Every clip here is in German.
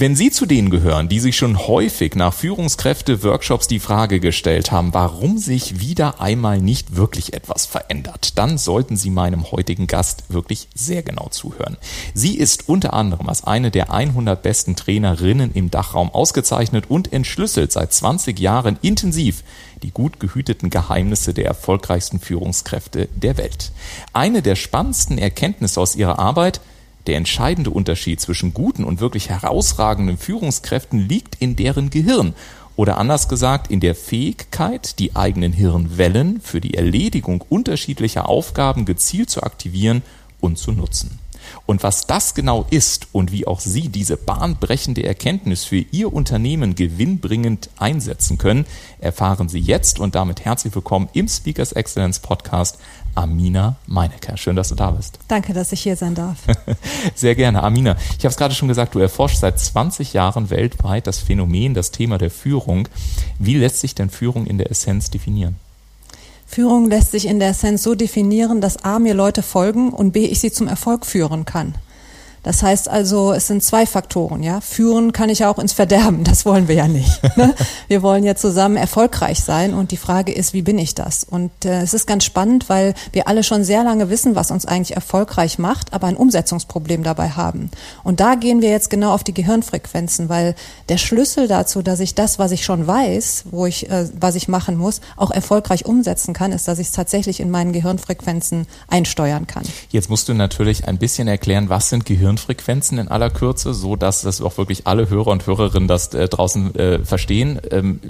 Wenn Sie zu denen gehören, die sich schon häufig nach Führungskräfte-Workshops die Frage gestellt haben, warum sich wieder einmal nicht wirklich etwas verändert, dann sollten Sie meinem heutigen Gast wirklich sehr genau zuhören. Sie ist unter anderem als eine der 100 besten Trainerinnen im Dachraum ausgezeichnet und entschlüsselt seit 20 Jahren intensiv die gut gehüteten Geheimnisse der erfolgreichsten Führungskräfte der Welt. Eine der spannendsten Erkenntnisse aus ihrer Arbeit – der entscheidende Unterschied zwischen guten und wirklich herausragenden Führungskräften liegt in deren Gehirn oder anders gesagt in der Fähigkeit, die eigenen Hirnwellen für die Erledigung unterschiedlicher Aufgaben gezielt zu aktivieren und zu nutzen. Und was das genau ist und wie auch Sie diese bahnbrechende Erkenntnis für Ihr Unternehmen gewinnbringend einsetzen können, erfahren Sie jetzt und damit herzlich willkommen im Speakers Excellence Podcast Amina Meinecker. Schön, dass du da bist. Danke, dass ich hier sein darf. Sehr gerne. Amina, ich habe es gerade schon gesagt, du erforschst seit 20 Jahren weltweit das Phänomen, das Thema der Führung. Wie lässt sich denn Führung in der Essenz definieren? Führung lässt sich in der Essenz so definieren, dass A mir Leute folgen und B ich sie zum Erfolg führen kann. Das heißt also, es sind zwei Faktoren, ja. Führen kann ich auch ins Verderben. Das wollen wir ja nicht. Ne? Wir wollen ja zusammen erfolgreich sein und die Frage ist, wie bin ich das? Und äh, es ist ganz spannend, weil wir alle schon sehr lange wissen, was uns eigentlich erfolgreich macht, aber ein Umsetzungsproblem dabei haben. Und da gehen wir jetzt genau auf die Gehirnfrequenzen, weil der Schlüssel dazu, dass ich das, was ich schon weiß, wo ich, äh, was ich machen muss, auch erfolgreich umsetzen kann, ist, dass ich es tatsächlich in meinen Gehirnfrequenzen einsteuern kann. Jetzt musst du natürlich ein bisschen erklären, was sind Gehirnfrequenzen? Frequenzen in aller Kürze, so dass das auch wirklich alle Hörer und Hörerinnen das äh, draußen äh, verstehen. Ähm,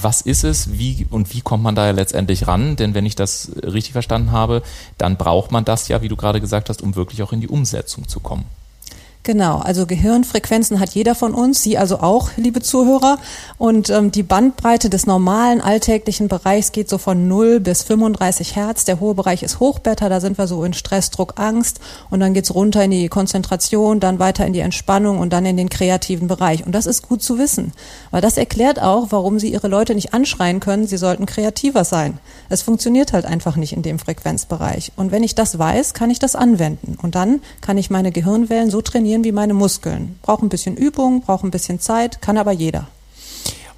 was ist es? Wie und wie kommt man da ja letztendlich ran? Denn wenn ich das richtig verstanden habe, dann braucht man das ja, wie du gerade gesagt hast, um wirklich auch in die Umsetzung zu kommen. Genau, also Gehirnfrequenzen hat jeder von uns, Sie also auch, liebe Zuhörer. Und ähm, die Bandbreite des normalen alltäglichen Bereichs geht so von 0 bis 35 Hertz. Der hohe Bereich ist Hochbeta, da sind wir so in Stress, Druck, Angst. Und dann geht's runter in die Konzentration, dann weiter in die Entspannung und dann in den kreativen Bereich. Und das ist gut zu wissen, weil das erklärt auch, warum Sie Ihre Leute nicht anschreien können, sie sollten kreativer sein. Es funktioniert halt einfach nicht in dem Frequenzbereich. Und wenn ich das weiß, kann ich das anwenden. Und dann kann ich meine Gehirnwellen so trainieren, trainieren wie meine Muskeln. Braucht ein bisschen Übung, braucht ein bisschen Zeit, kann aber jeder.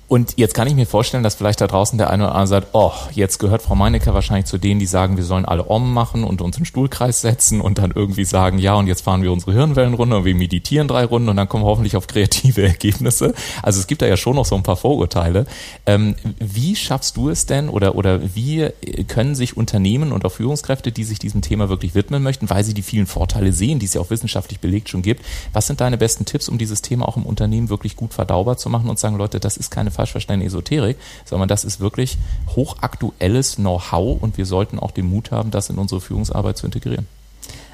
Und jetzt kann ich mir vorstellen, dass vielleicht da draußen der eine oder andere sagt, oh, jetzt gehört Frau Meinecker wahrscheinlich zu denen, die sagen, wir sollen alle Om machen und uns in Stuhlkreis setzen und dann irgendwie sagen, ja, und jetzt fahren wir unsere Hirnwellen runter und wir meditieren drei Runden und dann kommen wir hoffentlich auf kreative Ergebnisse. Also es gibt da ja schon noch so ein paar Vorurteile. Ähm, wie schaffst du es denn oder, oder wie können sich Unternehmen und auch Führungskräfte, die sich diesem Thema wirklich widmen möchten, weil sie die vielen Vorteile sehen, die es ja auch wissenschaftlich belegt schon gibt, was sind deine besten Tipps, um dieses Thema auch im Unternehmen wirklich gut verdaubar zu machen und sagen, Leute, das ist keine falsch verstandene Esoterik, sondern das ist wirklich hochaktuelles Know-how und wir sollten auch den Mut haben, das in unsere Führungsarbeit zu integrieren.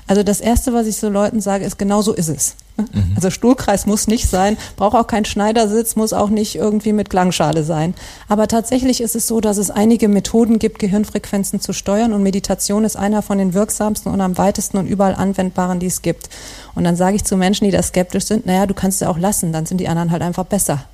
Also das Erste, was ich so Leuten sage, ist, genau so ist es. Mhm. Also Stuhlkreis muss nicht sein, braucht auch kein Schneidersitz, muss auch nicht irgendwie mit Klangschale sein. Aber tatsächlich ist es so, dass es einige Methoden gibt, Gehirnfrequenzen zu steuern und Meditation ist einer von den wirksamsten und am weitesten und überall anwendbaren, die es gibt. Und dann sage ich zu Menschen, die da skeptisch sind, naja, du kannst es ja auch lassen, dann sind die anderen halt einfach besser.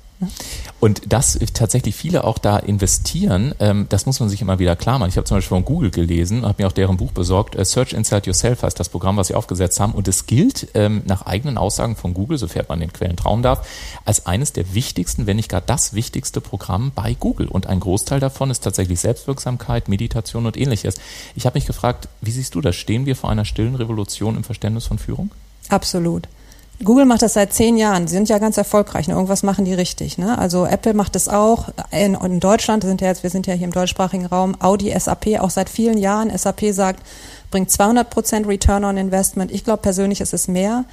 Und dass tatsächlich viele auch da investieren, ähm, das muss man sich immer wieder klar machen. Ich habe zum Beispiel von Google gelesen, habe mir auch deren Buch besorgt. Äh, Search Inside Yourself heißt das Programm, was sie aufgesetzt haben. Und es gilt ähm, nach eigenen Aussagen von Google, sofern man den Quellen trauen darf, als eines der wichtigsten, wenn nicht gar das wichtigste Programm bei Google. Und ein Großteil davon ist tatsächlich Selbstwirksamkeit, Meditation und ähnliches. Ich habe mich gefragt, wie siehst du das? Stehen wir vor einer stillen Revolution im Verständnis von Führung? Absolut. Google macht das seit zehn Jahren. Sie sind ja ganz erfolgreich. Ne? Irgendwas machen die richtig. Ne? Also Apple macht das auch. In, in Deutschland sind ja jetzt, wir sind ja hier im deutschsprachigen Raum, Audi, SAP auch seit vielen Jahren. SAP sagt, bringt 200 Prozent Return on Investment. Ich glaube persönlich ist es mehr.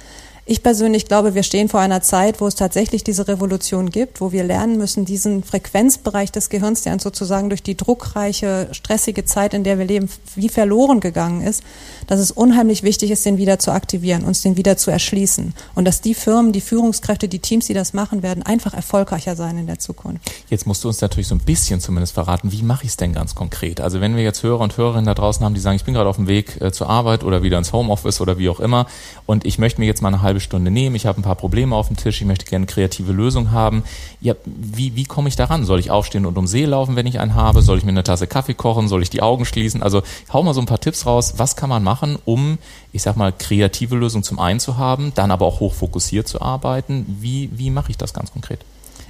Ich persönlich glaube, wir stehen vor einer Zeit, wo es tatsächlich diese Revolution gibt, wo wir lernen müssen, diesen Frequenzbereich des Gehirns, der uns sozusagen durch die druckreiche, stressige Zeit, in der wir leben, wie verloren gegangen ist, dass es unheimlich wichtig ist, den wieder zu aktivieren, uns den wieder zu erschließen. Und dass die Firmen, die Führungskräfte, die Teams, die das machen, werden einfach erfolgreicher sein in der Zukunft. Jetzt musst du uns natürlich so ein bisschen zumindest verraten, wie mache ich es denn ganz konkret? Also wenn wir jetzt Hörer und Hörerinnen da draußen haben, die sagen, ich bin gerade auf dem Weg äh, zur Arbeit oder wieder ins Homeoffice oder wie auch immer und ich möchte mir jetzt mal eine halbe halbe Stunde nehmen, ich habe ein paar Probleme auf dem Tisch, ich möchte gerne kreative Lösung haben. Ja, wie, wie komme ich daran? Soll ich aufstehen und um See laufen, wenn ich einen habe? Soll ich mir eine Tasse Kaffee kochen? Soll ich die Augen schließen? Also hau mal so ein paar Tipps raus. Was kann man machen, um, ich sag mal, kreative Lösungen zum einen zu haben, dann aber auch hochfokussiert zu arbeiten? Wie, wie mache ich das ganz konkret?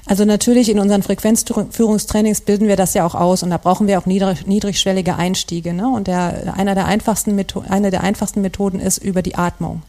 Also natürlich in unseren Frequenzführungstrainings bilden wir das ja auch aus und da brauchen wir auch niedrig, niedrigschwellige Einstiege. Ne? Und der, einer der einfachsten eine der einfachsten Methoden ist über die Atmung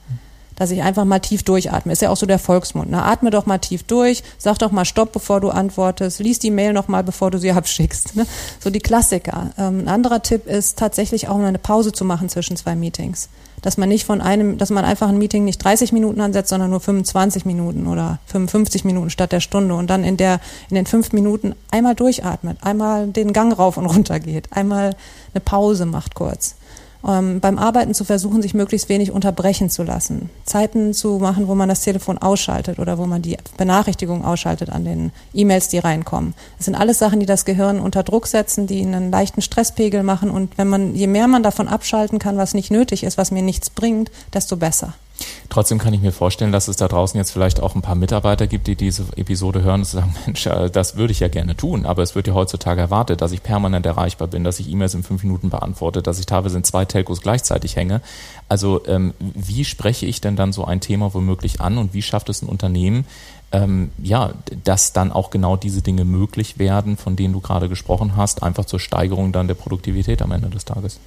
dass ich einfach mal tief durchatme. Ist ja auch so der Volksmund. Ne? Atme doch mal tief durch, sag doch mal Stopp, bevor du antwortest, lies die Mail noch mal, bevor du sie abschickst. Ne? So die Klassiker. Ähm, ein anderer Tipp ist tatsächlich auch mal eine Pause zu machen zwischen zwei Meetings. Dass man nicht von einem, dass man einfach ein Meeting nicht 30 Minuten ansetzt, sondern nur 25 Minuten oder 55 Minuten statt der Stunde und dann in der, in den fünf Minuten einmal durchatmet, einmal den Gang rauf und runter geht, einmal eine Pause macht kurz ähm, beim Arbeiten zu versuchen, sich möglichst wenig unterbrechen zu lassen. Zeiten zu machen, wo man das Telefon ausschaltet oder wo man die Benachrichtigung ausschaltet an den E-Mails, die reinkommen. Das sind alles Sachen, die das Gehirn unter Druck setzen, die einen leichten Stresspegel machen. Und wenn man, je mehr man davon abschalten kann, was nicht nötig ist, was mir nichts bringt, desto besser. Trotzdem kann ich mir vorstellen, dass es da draußen jetzt vielleicht auch ein paar Mitarbeiter gibt, die diese Episode hören und sagen, Mensch, äh, das würde ich ja gerne tun, aber es wird ja heutzutage erwartet, dass ich permanent erreichbar bin, dass ich E-Mails in fünf Minuten beantworte, dass ich teilweise in zwei Telcos gleichzeitig hänge. Also ähm, wie spreche ich denn dann so ein Thema womöglich an und wie schafft es ein Unternehmen, ähm, ja, dass dann auch genau diese Dinge möglich werden, von denen du gerade gesprochen hast, einfach zur Steigerung dann der Produktivität am Ende des Tages?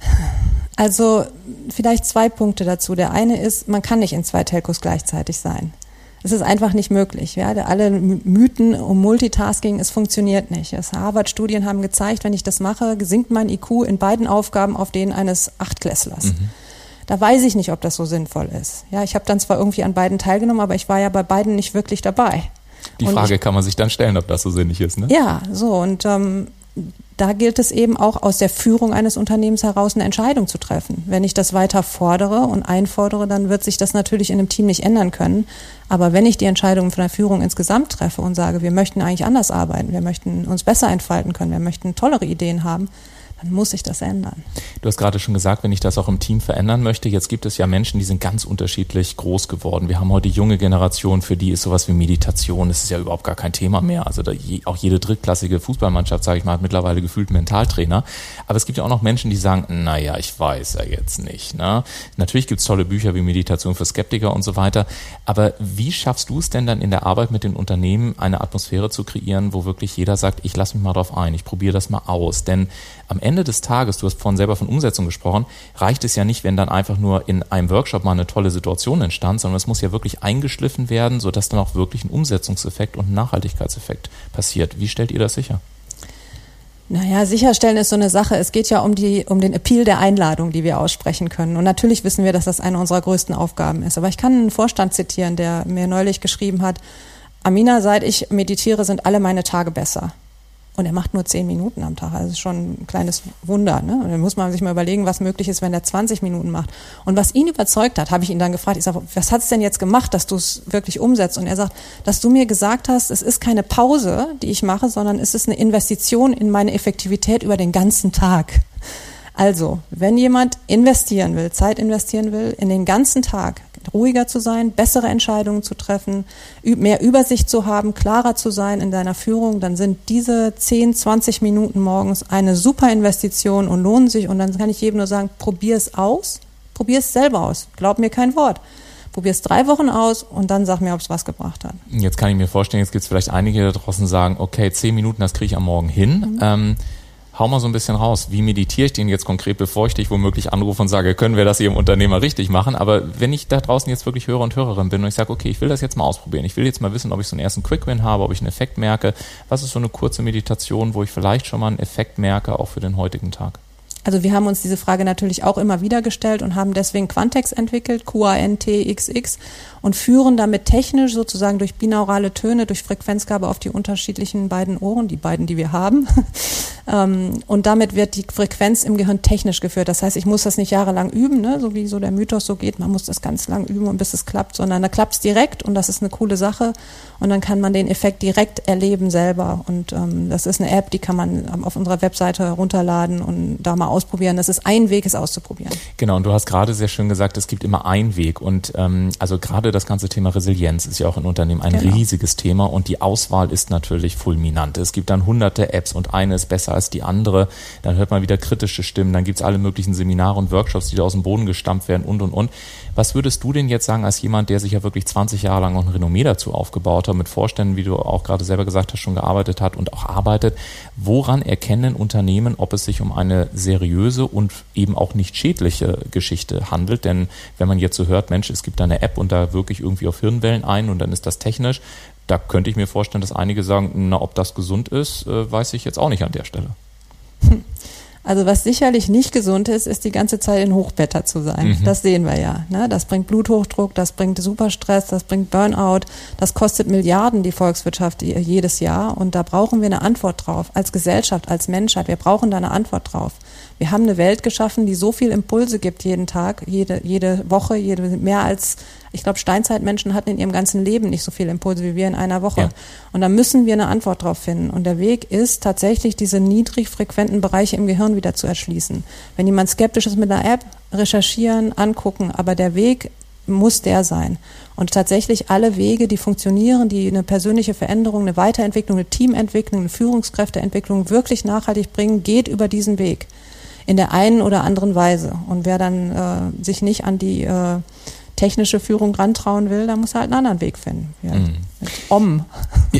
Also vielleicht zwei Punkte dazu. Der eine ist, man kann nicht in zwei Telcos gleichzeitig sein. Es ist einfach nicht möglich. Ja? Alle Mythen um Multitasking, es funktioniert nicht. Harvard-Studien haben gezeigt, wenn ich das mache, sinkt mein IQ in beiden Aufgaben auf den eines Achtklässlers. Mhm. Da weiß ich nicht, ob das so sinnvoll ist. Ja, ich habe dann zwar irgendwie an beiden teilgenommen, aber ich war ja bei beiden nicht wirklich dabei. Die Frage ich, kann man sich dann stellen, ob das so sinnig ist, ne? Ja, so und ähm, da gilt es eben auch aus der Führung eines Unternehmens heraus eine Entscheidung zu treffen. Wenn ich das weiter fordere und einfordere, dann wird sich das natürlich in einem Team nicht ändern können. Aber wenn ich die Entscheidung von der Führung insgesamt treffe und sage, wir möchten eigentlich anders arbeiten, wir möchten uns besser entfalten können, wir möchten tollere Ideen haben, dann muss sich das ändern. Du hast gerade schon gesagt, wenn ich das auch im Team verändern möchte, jetzt gibt es ja Menschen, die sind ganz unterschiedlich groß geworden. Wir haben heute junge Generationen, für die ist sowas wie Meditation, das ist ja überhaupt gar kein Thema mehr. Also da, auch jede drittklassige Fußballmannschaft, sage ich mal, hat mittlerweile gefühlt Mentaltrainer. Aber es gibt ja auch noch Menschen, die sagen, naja, ich weiß ja jetzt nicht. Ne? Natürlich gibt's tolle Bücher wie Meditation für Skeptiker und so weiter. Aber wie schaffst du es denn dann in der Arbeit mit den Unternehmen, eine Atmosphäre zu kreieren, wo wirklich jeder sagt, ich lasse mich mal drauf ein, ich probiere das mal aus. Denn am Ende des Tages, du hast vorhin selber von Umsetzung gesprochen, reicht es ja nicht, wenn dann einfach nur in einem Workshop mal eine tolle Situation entstand, sondern es muss ja wirklich eingeschliffen werden, sodass dann auch wirklich ein Umsetzungseffekt und ein Nachhaltigkeitseffekt passiert. Wie stellt ihr das sicher? Naja, sicherstellen ist so eine Sache. Es geht ja um die, um den Appeal der Einladung, die wir aussprechen können. Und natürlich wissen wir, dass das eine unserer größten Aufgaben ist. Aber ich kann einen Vorstand zitieren, der mir neulich geschrieben hat, Amina, seit ich meditiere, sind alle meine Tage besser. Und er macht nur zehn Minuten am Tag. Also schon ein kleines Wunder. Ne? Und dann muss man sich mal überlegen, was möglich ist, wenn er 20 Minuten macht. Und was ihn überzeugt hat, habe ich ihn dann gefragt. Ich sage, was hat es denn jetzt gemacht, dass du es wirklich umsetzt? Und er sagt, dass du mir gesagt hast, es ist keine Pause, die ich mache, sondern es ist eine Investition in meine Effektivität über den ganzen Tag. Also, wenn jemand investieren will, Zeit investieren will, in den ganzen Tag, ruhiger zu sein, bessere Entscheidungen zu treffen, mehr Übersicht zu haben, klarer zu sein in deiner Führung, dann sind diese 10, 20 Minuten morgens eine super Investition und lohnen sich. Und dann kann ich jedem nur sagen, probier es aus, probier es selber aus. Glaub mir kein Wort. Probier es drei Wochen aus und dann sag mir, ob es was gebracht hat. Jetzt kann ich mir vorstellen, jetzt gibt es vielleicht einige da draußen sagen, okay, zehn Minuten, das kriege ich am Morgen hin. Mhm. Ähm, hau mal so ein bisschen raus. Wie meditiere ich den jetzt konkret, bevor ich dich womöglich anrufe und sage, können wir das hier im Unternehmer richtig machen? Aber wenn ich da draußen jetzt wirklich Hörer und Hörerin bin und ich sage, okay, ich will das jetzt mal ausprobieren. Ich will jetzt mal wissen, ob ich so einen ersten Quick-Win habe, ob ich einen Effekt merke. Was ist so eine kurze Meditation, wo ich vielleicht schon mal einen Effekt merke, auch für den heutigen Tag? Also wir haben uns diese Frage natürlich auch immer wieder gestellt und haben deswegen Quantex entwickelt, QANTXX und führen damit technisch sozusagen durch binaurale Töne, durch Frequenzgabe auf die unterschiedlichen beiden Ohren, die beiden, die wir haben. Ähm, und damit wird die Frequenz im Gehirn technisch geführt. Das heißt, ich muss das nicht jahrelang üben, ne? so wie so der Mythos so geht, man muss das ganz lang üben und bis es klappt, sondern da klappt es direkt und das ist eine coole Sache und dann kann man den Effekt direkt erleben selber. Und ähm, das ist eine App, die kann man auf unserer Webseite runterladen und da mal ausprobieren. Das ist ein Weg, es auszuprobieren. Genau, und du hast gerade sehr schön gesagt, es gibt immer einen Weg. Und ähm, also gerade das ganze Thema Resilienz ist ja auch in Unternehmen ein genau. riesiges Thema und die Auswahl ist natürlich fulminant. Es gibt dann hunderte Apps und eine ist besser als die andere. Dann hört man wieder kritische Stimmen, dann gibt es alle möglichen Seminare und Workshops, die da aus dem Boden gestampft werden und und und. Was würdest du denn jetzt sagen als jemand, der sich ja wirklich 20 Jahre lang auch ein Renommee dazu aufgebaut hat, mit Vorständen, wie du auch gerade selber gesagt hast, schon gearbeitet hat und auch arbeitet? Woran erkennen Unternehmen, ob es sich um eine seriöse und eben auch nicht schädliche Geschichte handelt? Denn wenn man jetzt so hört, Mensch, es gibt da eine App und da wirklich irgendwie auf Hirnwellen ein und dann ist das technisch, da könnte ich mir vorstellen, dass einige sagen, na, ob das gesund ist, äh, weiß ich jetzt auch nicht an der Stelle. Also was sicherlich nicht gesund ist, ist die ganze Zeit in Hochwetter zu sein. Mhm. Das sehen wir ja. Ne? Das bringt Bluthochdruck, das bringt Superstress, das bringt Burnout. Das kostet Milliarden die Volkswirtschaft jedes Jahr. Und da brauchen wir eine Antwort drauf. Als Gesellschaft, als Menschheit. Wir brauchen da eine Antwort drauf. Wir haben eine Welt geschaffen, die so viel Impulse gibt jeden Tag, jede, jede Woche, jede, mehr als, ich glaube, Steinzeitmenschen hatten in ihrem ganzen Leben nicht so viele Impulse wie wir in einer Woche. Ja. Und da müssen wir eine Antwort drauf finden. Und der Weg ist tatsächlich, diese niedrig frequenten Bereiche im Gehirn wieder zu erschließen. Wenn jemand skeptisch ist mit einer App, recherchieren, angucken, aber der Weg muss der sein. Und tatsächlich alle Wege, die funktionieren, die eine persönliche Veränderung, eine Weiterentwicklung, eine Teamentwicklung, eine Führungskräfteentwicklung wirklich nachhaltig bringen, geht über diesen Weg in der einen oder anderen Weise. Und wer dann äh, sich nicht an die äh, technische Führung rantrauen will, dann muss er halt einen anderen Weg finden. Ja, mm. Mit Om.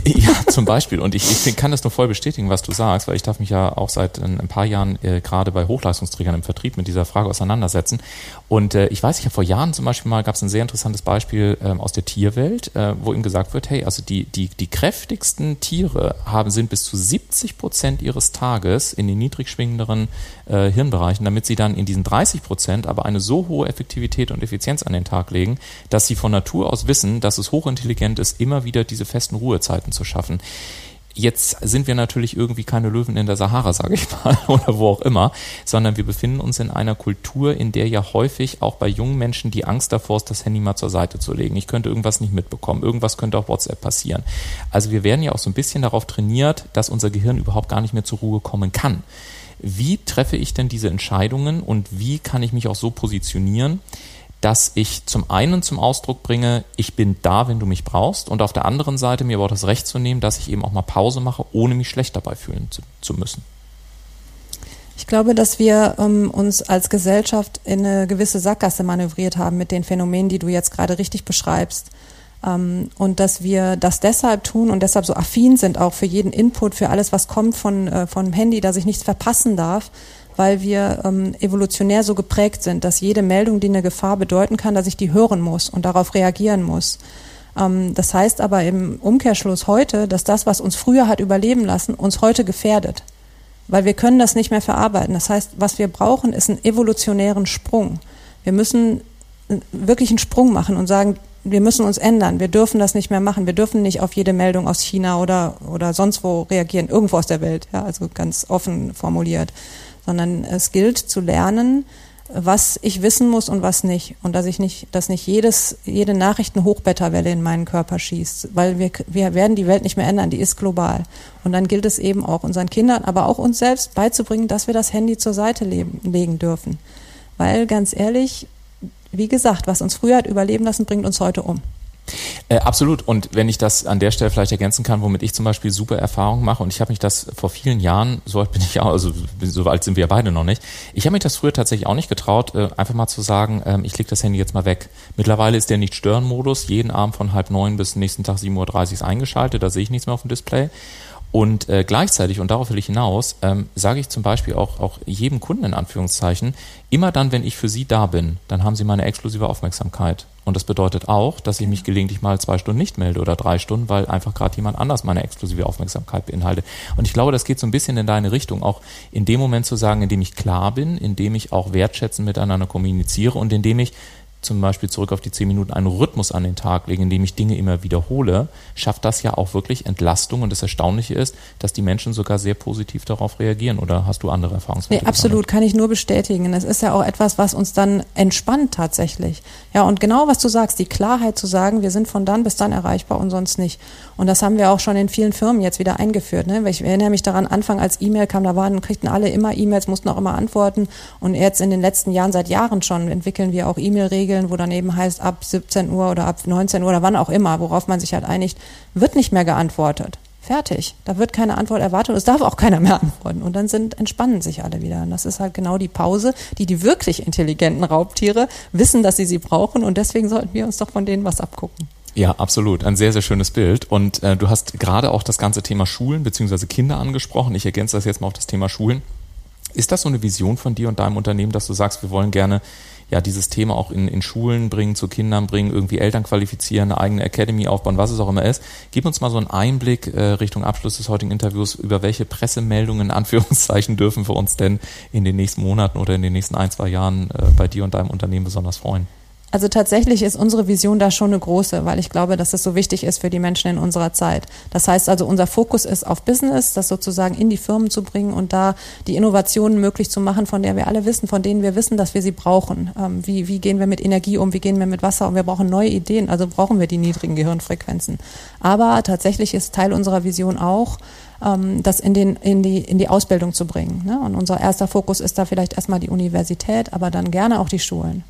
Ja, zum Beispiel. Und ich, ich kann das nur voll bestätigen, was du sagst, weil ich darf mich ja auch seit ein, ein paar Jahren äh, gerade bei Hochleistungsträgern im Vertrieb mit dieser Frage auseinandersetzen. Und äh, ich weiß, ich habe vor Jahren zum Beispiel mal, gab es ein sehr interessantes Beispiel ähm, aus der Tierwelt, äh, wo ihm gesagt wird, hey, also die, die, die kräftigsten Tiere haben, sind bis zu 70 Prozent ihres Tages in den niedrig schwingenderen äh, Hirnbereichen, damit sie dann in diesen 30 Prozent aber eine so hohe Effektivität und Effizienz an den Tag legen, dass sie von Natur aus wissen, dass es hochintelligent ist, immer wieder diese festen Ruhezeiten zu schaffen. Jetzt sind wir natürlich irgendwie keine Löwen in der Sahara, sage ich mal, oder wo auch immer, sondern wir befinden uns in einer Kultur, in der ja häufig auch bei jungen Menschen die Angst davor ist, das Handy mal zur Seite zu legen. Ich könnte irgendwas nicht mitbekommen, irgendwas könnte auf WhatsApp passieren. Also wir werden ja auch so ein bisschen darauf trainiert, dass unser Gehirn überhaupt gar nicht mehr zur Ruhe kommen kann. Wie treffe ich denn diese Entscheidungen und wie kann ich mich auch so positionieren, dass ich zum einen zum Ausdruck bringe, ich bin da, wenn du mich brauchst, und auf der anderen Seite mir aber auch das Recht zu nehmen, dass ich eben auch mal Pause mache, ohne mich schlecht dabei fühlen zu, zu müssen. Ich glaube, dass wir ähm, uns als Gesellschaft in eine gewisse Sackgasse manövriert haben mit den Phänomenen, die du jetzt gerade richtig beschreibst. Ähm, und dass wir das deshalb tun und deshalb so affin sind auch für jeden Input, für alles, was kommt von, äh, vom Handy, dass ich nichts verpassen darf, weil wir ähm, evolutionär so geprägt sind, dass jede Meldung, die eine Gefahr bedeuten kann, dass ich die hören muss und darauf reagieren muss. Ähm, das heißt aber im Umkehrschluss heute, dass das, was uns früher hat überleben lassen, uns heute gefährdet. Weil wir können das nicht mehr verarbeiten. Das heißt, was wir brauchen, ist einen evolutionären Sprung. Wir müssen wirklich einen Sprung machen und sagen, wir müssen uns ändern. Wir dürfen das nicht mehr machen. Wir dürfen nicht auf jede Meldung aus China oder, oder sonst wo reagieren, irgendwo aus der Welt, ja, also ganz offen formuliert sondern es gilt zu lernen, was ich wissen muss und was nicht. Und dass ich nicht, dass nicht jedes, jede Nachricht eine Hochbetterwelle in meinen Körper schießt. Weil wir, wir werden die Welt nicht mehr ändern, die ist global. Und dann gilt es eben auch unseren Kindern, aber auch uns selbst beizubringen, dass wir das Handy zur Seite leben, legen dürfen. Weil ganz ehrlich, wie gesagt, was uns früher hat überleben lassen, bringt uns heute um. Äh, absolut. Und wenn ich das an der Stelle vielleicht ergänzen kann, womit ich zum Beispiel super Erfahrungen mache, und ich habe mich das vor vielen Jahren, so alt bin ich auch, also so alt sind wir beide noch nicht, ich habe mich das früher tatsächlich auch nicht getraut, äh, einfach mal zu sagen, ähm, ich lege das Handy jetzt mal weg. Mittlerweile ist der Nicht-Stören-Modus jeden Abend von halb neun bis nächsten Tag 7.30 Uhr eingeschaltet, da sehe ich nichts mehr auf dem Display. Und äh, gleichzeitig, und darauf will ich hinaus, ähm, sage ich zum Beispiel auch, auch jedem Kunden in Anführungszeichen, immer dann, wenn ich für Sie da bin, dann haben Sie meine exklusive Aufmerksamkeit. Und das bedeutet auch, dass ich mich gelegentlich mal zwei Stunden nicht melde oder drei Stunden, weil einfach gerade jemand anders meine exklusive Aufmerksamkeit beinhaltet. Und ich glaube, das geht so ein bisschen in deine Richtung, auch in dem Moment zu sagen, in dem ich klar bin, in dem ich auch wertschätzen miteinander kommuniziere und in dem ich zum Beispiel zurück auf die zehn Minuten einen Rhythmus an den Tag lege, indem ich Dinge immer wiederhole, schafft das ja auch wirklich Entlastung. Und das Erstaunliche ist, dass die Menschen sogar sehr positiv darauf reagieren. Oder hast du andere Erfahrungswerte? Nee, absolut, kann ich nur bestätigen. Es ist ja auch etwas, was uns dann entspannt tatsächlich. Ja, und genau was du sagst, die Klarheit zu sagen, wir sind von dann bis dann erreichbar und sonst nicht. Und das haben wir auch schon in vielen Firmen jetzt wieder eingeführt. Ne? Ich erinnere mich daran, Anfang als E-Mail kam, da waren, kriegten alle immer E-Mails, mussten auch immer antworten. Und jetzt in den letzten Jahren, seit Jahren schon, entwickeln wir auch E-Mail-Regeln Regeln, wo dann eben heißt, ab 17 Uhr oder ab 19 Uhr oder wann auch immer, worauf man sich halt einigt, wird nicht mehr geantwortet. Fertig. Da wird keine Antwort erwartet und es darf auch keiner mehr antworten. Und dann sind, entspannen sich alle wieder. Und das ist halt genau die Pause, die die wirklich intelligenten Raubtiere wissen, dass sie sie brauchen. Und deswegen sollten wir uns doch von denen was abgucken. Ja, absolut. Ein sehr, sehr schönes Bild. Und äh, du hast gerade auch das ganze Thema Schulen bzw. Kinder angesprochen. Ich ergänze das jetzt mal auf das Thema Schulen. Ist das so eine Vision von dir und deinem Unternehmen, dass du sagst, wir wollen gerne ja dieses Thema auch in, in Schulen bringen, zu Kindern bringen, irgendwie Eltern qualifizieren, eine eigene Academy aufbauen, was es auch immer ist. Gib uns mal so einen Einblick äh, Richtung Abschluss des heutigen Interviews, über welche Pressemeldungen in Anführungszeichen dürfen wir uns denn in den nächsten Monaten oder in den nächsten ein, zwei Jahren äh, bei dir und deinem Unternehmen besonders freuen? Also tatsächlich ist unsere Vision da schon eine große, weil ich glaube, dass das so wichtig ist für die Menschen in unserer Zeit. Das heißt also, unser Fokus ist auf Business, das sozusagen in die Firmen zu bringen und da die Innovationen möglich zu machen, von der wir alle wissen, von denen wir wissen, dass wir sie brauchen. Ähm, wie, wie gehen wir mit Energie um, wie gehen wir mit Wasser um? Wir brauchen neue Ideen, also brauchen wir die niedrigen Gehirnfrequenzen. Aber tatsächlich ist Teil unserer Vision auch, ähm, das in, den, in, die, in die Ausbildung zu bringen. Ne? Und unser erster Fokus ist da vielleicht erstmal die Universität, aber dann gerne auch die Schulen.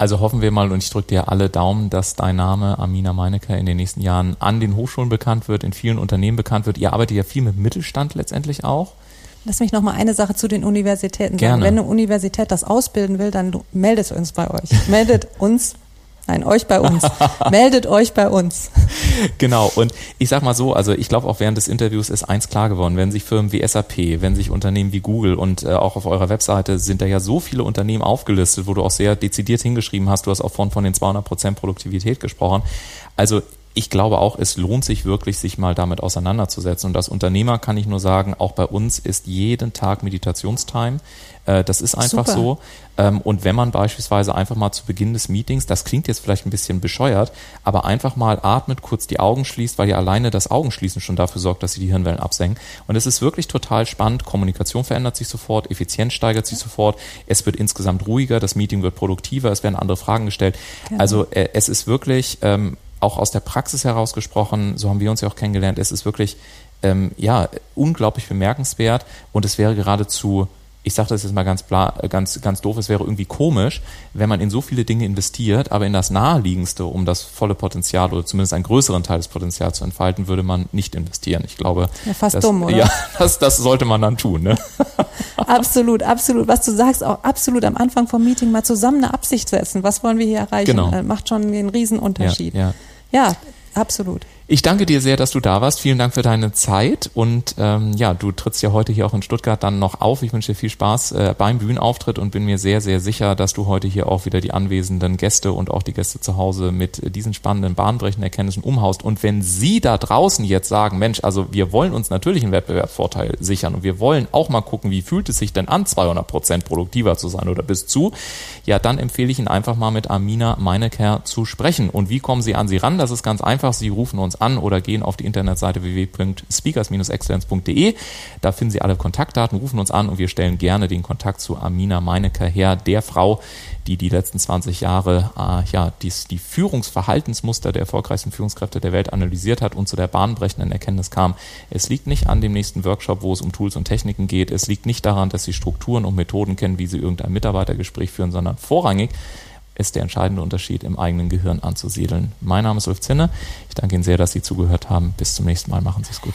Also hoffen wir mal und ich drücke dir alle Daumen, dass dein Name Amina Meinecke in den nächsten Jahren an den Hochschulen bekannt wird, in vielen Unternehmen bekannt wird. Ihr arbeitet ja viel mit Mittelstand letztendlich auch. Lass mich noch mal eine Sache zu den Universitäten Gerne. sagen. Wenn eine Universität das ausbilden will, dann meldet uns bei euch. Meldet uns Nein, euch bei uns. Meldet euch bei uns. Genau. Und ich sag mal so, also ich glaube auch während des Interviews ist eins klar geworden, wenn sich Firmen wie SAP, wenn sich Unternehmen wie Google und äh, auch auf eurer Webseite sind da ja so viele Unternehmen aufgelistet, wo du auch sehr dezidiert hingeschrieben hast, du hast auch von, von den 200 Prozent Produktivität gesprochen. Also ich glaube auch, es lohnt sich wirklich, sich mal damit auseinanderzusetzen. Und als Unternehmer kann ich nur sagen, auch bei uns ist jeden Tag Meditationstime. Äh, das ist einfach Super. so. Ähm, und wenn man beispielsweise einfach mal zu Beginn des Meetings, das klingt jetzt vielleicht ein bisschen bescheuert, aber einfach mal atmet, kurz die Augen schließt, weil ja alleine das Augenschließen schon dafür sorgt, dass sie die Hirnwellen absenken. Und es ist wirklich total spannend. Kommunikation verändert sich sofort, Effizienz steigert sich sofort, es wird insgesamt ruhiger, das Meeting wird produktiver, es werden andere Fragen gestellt. Genau. Also äh, es ist wirklich ähm, auch aus der Praxis heraus gesprochen, so haben wir uns ja auch kennengelernt, es ist wirklich ähm, ja unglaublich bemerkenswert und es wäre geradezu ich sage das jetzt mal ganz, bla, ganz, ganz doof, es wäre irgendwie komisch, wenn man in so viele Dinge investiert, aber in das Naheliegendste, um das volle Potenzial oder zumindest einen größeren Teil des Potenzials zu entfalten, würde man nicht investieren. Ich glaube, ja, fast das, dumm, oder? Ja, das, das sollte man dann tun. Ne? absolut, absolut. Was du sagst, auch absolut am Anfang vom Meeting mal zusammen eine Absicht setzen. Was wollen wir hier erreichen? Genau. Äh, macht schon einen Riesenunterschied. Ja, ja. Ja absolut. Ich danke dir sehr, dass du da warst. Vielen Dank für deine Zeit. Und ähm, ja, du trittst ja heute hier auch in Stuttgart dann noch auf. Ich wünsche dir viel Spaß äh, beim Bühnenauftritt und bin mir sehr, sehr sicher, dass du heute hier auch wieder die anwesenden Gäste und auch die Gäste zu Hause mit diesen spannenden, bahnbrechenden Erkenntnissen umhaust. Und wenn Sie da draußen jetzt sagen, Mensch, also wir wollen uns natürlich einen Wettbewerbsvorteil sichern und wir wollen auch mal gucken, wie fühlt es sich denn an, 200 Prozent produktiver zu sein oder bis zu, ja, dann empfehle ich Ihnen einfach mal mit Amina Meinecker zu sprechen. Und wie kommen Sie an Sie ran? Das ist ganz einfach. Sie rufen an oder gehen auf die Internetseite www.speakers-excellence.de. Da finden Sie alle Kontaktdaten, rufen uns an und wir stellen gerne den Kontakt zu Amina Meinecker her, der Frau, die die letzten 20 Jahre äh, ja, dies, die Führungsverhaltensmuster der erfolgreichsten Führungskräfte der Welt analysiert hat und zu der bahnbrechenden Erkenntnis kam, es liegt nicht an dem nächsten Workshop, wo es um Tools und Techniken geht, es liegt nicht daran, dass Sie Strukturen und Methoden kennen, wie Sie irgendein Mitarbeitergespräch führen, sondern vorrangig ist der entscheidende Unterschied im eigenen Gehirn anzusiedeln. Mein Name ist Ulf Zinne. Ich danke Ihnen sehr, dass Sie zugehört haben. Bis zum nächsten Mal. Machen Sie es gut.